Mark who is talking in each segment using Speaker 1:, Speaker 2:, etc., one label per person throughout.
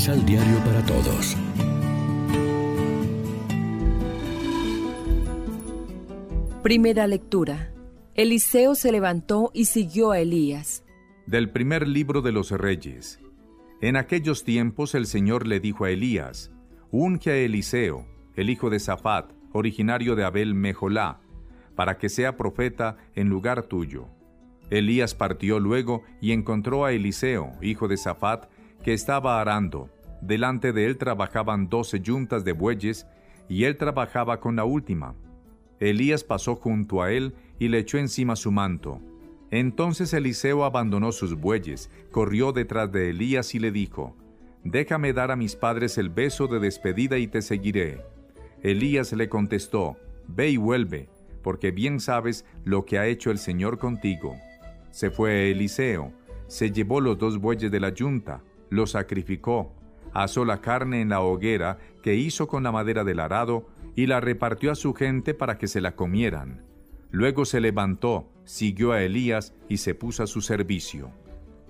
Speaker 1: Misal Diario para Todos.
Speaker 2: Primera lectura. Eliseo se levantó y siguió a Elías.
Speaker 3: Del primer libro de los reyes. En aquellos tiempos el Señor le dijo a Elías, Unge a Eliseo, el hijo de Safat, originario de Abel Mejolá, para que sea profeta en lugar tuyo. Elías partió luego y encontró a Eliseo, hijo de Safat, que estaba arando. Delante de él trabajaban doce yuntas de bueyes, y él trabajaba con la última. Elías pasó junto a él y le echó encima su manto. Entonces Eliseo abandonó sus bueyes, corrió detrás de Elías y le dijo, Déjame dar a mis padres el beso de despedida y te seguiré. Elías le contestó, Ve y vuelve, porque bien sabes lo que ha hecho el Señor contigo. Se fue Eliseo, se llevó los dos bueyes de la yunta, los sacrificó, asó la carne en la hoguera que hizo con la madera del arado y la repartió a su gente para que se la comieran. Luego se levantó, siguió a Elías y se puso a su servicio.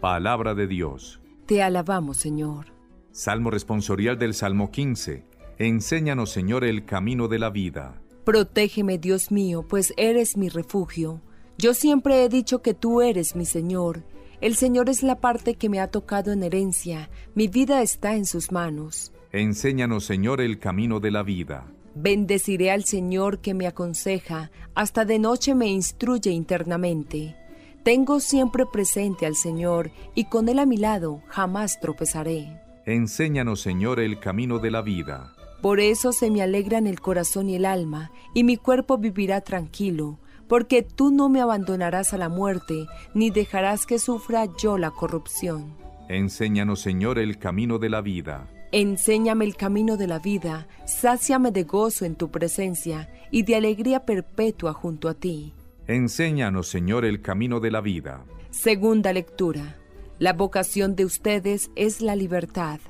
Speaker 3: Palabra de Dios.
Speaker 2: Te alabamos, Señor.
Speaker 3: Salmo responsorial del Salmo 15. Enséñanos, Señor, el camino de la vida.
Speaker 2: Protégeme, Dios mío, pues eres mi refugio. Yo siempre he dicho que tú eres mi Señor. El Señor es la parte que me ha tocado en herencia. Mi vida está en sus manos.
Speaker 3: Enséñanos, Señor, el camino de la vida.
Speaker 2: Bendeciré al Señor que me aconseja, hasta de noche me instruye internamente. Tengo siempre presente al Señor, y con Él a mi lado jamás tropezaré.
Speaker 3: Enséñanos, Señor, el camino de la vida.
Speaker 2: Por eso se me alegran el corazón y el alma, y mi cuerpo vivirá tranquilo, porque tú no me abandonarás a la muerte, ni dejarás que sufra yo la corrupción.
Speaker 3: Enséñanos, Señor, el camino de la vida.
Speaker 2: Enséñame el camino de la vida, sáciame de gozo en tu presencia y de alegría perpetua junto a ti.
Speaker 3: Enséñanos, Señor, el camino de la vida.
Speaker 2: Segunda lectura. La vocación de ustedes es la libertad.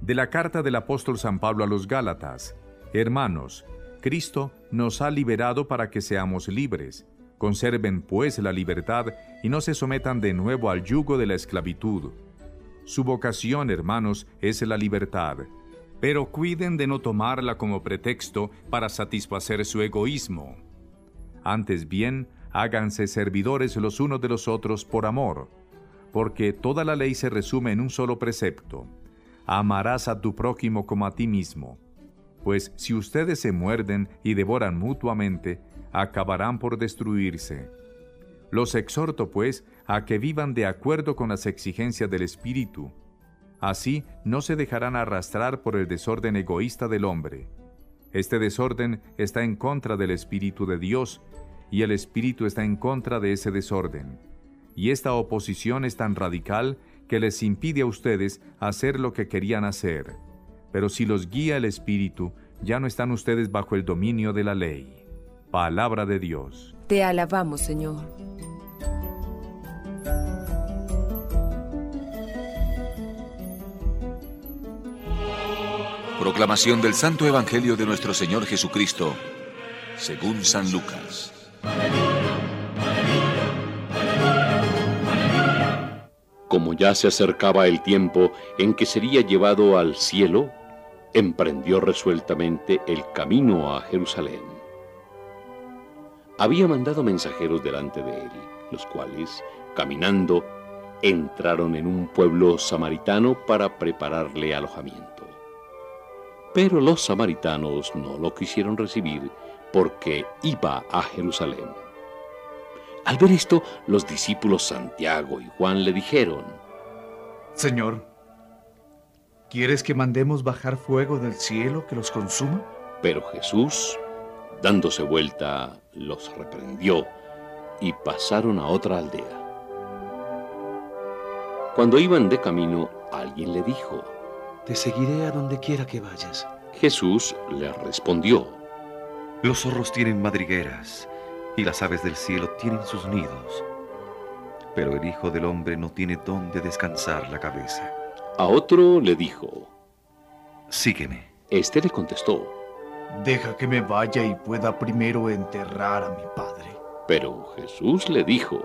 Speaker 3: De la carta del apóstol San Pablo a los Gálatas. Hermanos, Cristo nos ha liberado para que seamos libres. Conserven pues la libertad y no se sometan de nuevo al yugo de la esclavitud. Su vocación, hermanos, es la libertad. Pero cuiden de no tomarla como pretexto para satisfacer su egoísmo. Antes bien, háganse servidores los unos de los otros por amor, porque toda la ley se resume en un solo precepto. Amarás a tu prójimo como a ti mismo. Pues si ustedes se muerden y devoran mutuamente, acabarán por destruirse. Los exhorto, pues, a que vivan de acuerdo con las exigencias del Espíritu. Así no se dejarán arrastrar por el desorden egoísta del hombre. Este desorden está en contra del Espíritu de Dios, y el Espíritu está en contra de ese desorden. Y esta oposición es tan radical que les impide a ustedes hacer lo que querían hacer. Pero si los guía el Espíritu, ya no están ustedes bajo el dominio de la ley. Palabra de Dios.
Speaker 2: Te alabamos, Señor.
Speaker 4: Proclamación del Santo Evangelio de nuestro Señor Jesucristo, según San Lucas.
Speaker 5: Como ya se acercaba el tiempo en que sería llevado al cielo, emprendió resueltamente el camino a Jerusalén. Había mandado mensajeros delante de él, los cuales, caminando, entraron en un pueblo samaritano para prepararle alojamiento. Pero los samaritanos no lo quisieron recibir porque iba a Jerusalén. Al ver esto, los discípulos Santiago y Juan le dijeron,
Speaker 6: Señor, ¿quieres que mandemos bajar fuego del cielo que los consuma?
Speaker 5: Pero Jesús, dándose vuelta, los reprendió y pasaron a otra aldea. Cuando iban de camino, alguien le dijo,
Speaker 7: te seguiré a donde quiera que vayas.
Speaker 5: Jesús le respondió.
Speaker 8: Los zorros tienen madrigueras y las aves del cielo tienen sus nidos. Pero el Hijo del Hombre no tiene dónde descansar la cabeza.
Speaker 5: A otro le dijo.
Speaker 8: Sígueme.
Speaker 5: Este le contestó.
Speaker 6: Deja que me vaya y pueda primero enterrar a mi padre.
Speaker 5: Pero Jesús le dijo.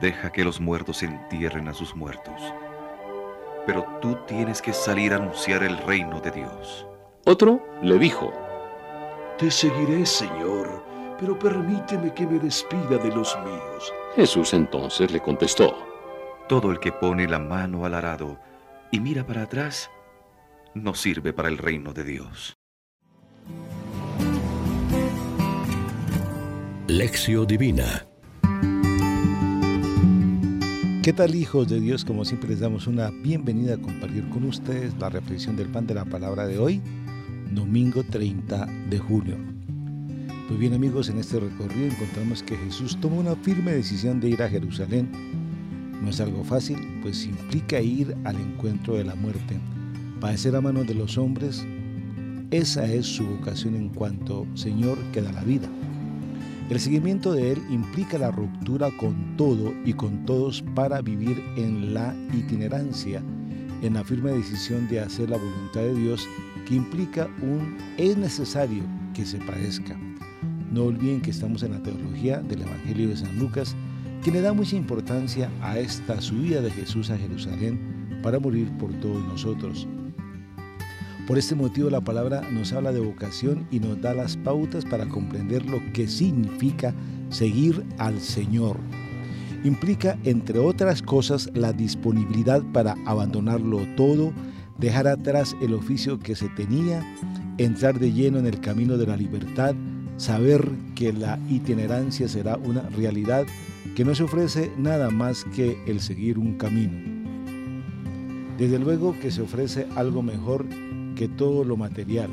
Speaker 8: Deja que los muertos entierren a sus muertos pero tú tienes que salir a anunciar el reino de Dios.
Speaker 5: Otro le dijo,
Speaker 7: Te seguiré, Señor, pero permíteme que me despida de los míos.
Speaker 5: Jesús entonces le contestó,
Speaker 8: Todo el que pone la mano al arado y mira para atrás, no sirve para el reino de Dios.
Speaker 1: Lección Divina
Speaker 9: ¿Qué tal hijos de Dios? Como siempre les damos una bienvenida a compartir con ustedes la reflexión del pan de la palabra de hoy, domingo 30 de junio. Pues bien amigos, en este recorrido encontramos que Jesús toma una firme decisión de ir a Jerusalén. No es algo fácil, pues implica ir al encuentro de la muerte, padecer a manos de los hombres. Esa es su vocación en cuanto Señor que da la vida. El seguimiento de Él implica la ruptura con todo y con todos para vivir en la itinerancia, en la firme decisión de hacer la voluntad de Dios que implica un es necesario que se padezca. No olviden que estamos en la teología del Evangelio de San Lucas, que le da mucha importancia a esta subida de Jesús a Jerusalén para morir por todos nosotros. Por este motivo la palabra nos habla de vocación y nos da las pautas para comprender lo que significa seguir al Señor. Implica, entre otras cosas, la disponibilidad para abandonarlo todo, dejar atrás el oficio que se tenía, entrar de lleno en el camino de la libertad, saber que la itinerancia será una realidad, que no se ofrece nada más que el seguir un camino. Desde luego que se ofrece algo mejor que todo lo material,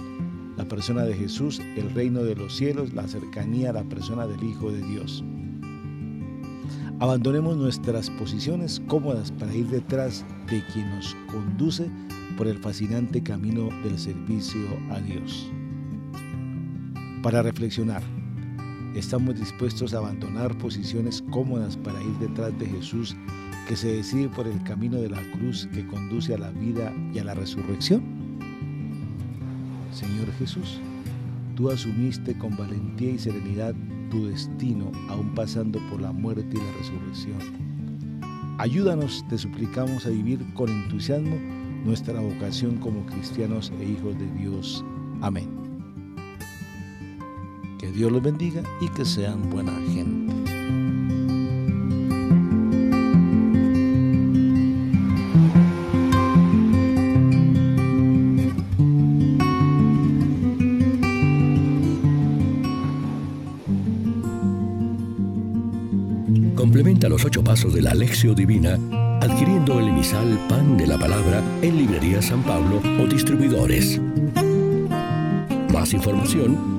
Speaker 9: la persona de Jesús, el reino de los cielos, la cercanía a la persona del Hijo de Dios. Abandonemos nuestras posiciones cómodas para ir detrás de quien nos conduce por el fascinante camino del servicio a Dios. Para reflexionar, ¿estamos dispuestos a abandonar posiciones cómodas para ir detrás de Jesús que se decide por el camino de la cruz que conduce a la vida y a la resurrección? Señor Jesús, tú asumiste con valentía y serenidad tu destino, aún pasando por la muerte y la resurrección. Ayúdanos, te suplicamos, a vivir con entusiasmo nuestra vocación como cristianos e hijos de Dios. Amén. Que Dios los bendiga y que sean buena gente.
Speaker 1: Complementa los ocho pasos de la Alexio Divina adquiriendo el emisal Pan de la Palabra en Librería San Pablo o distribuidores. Más información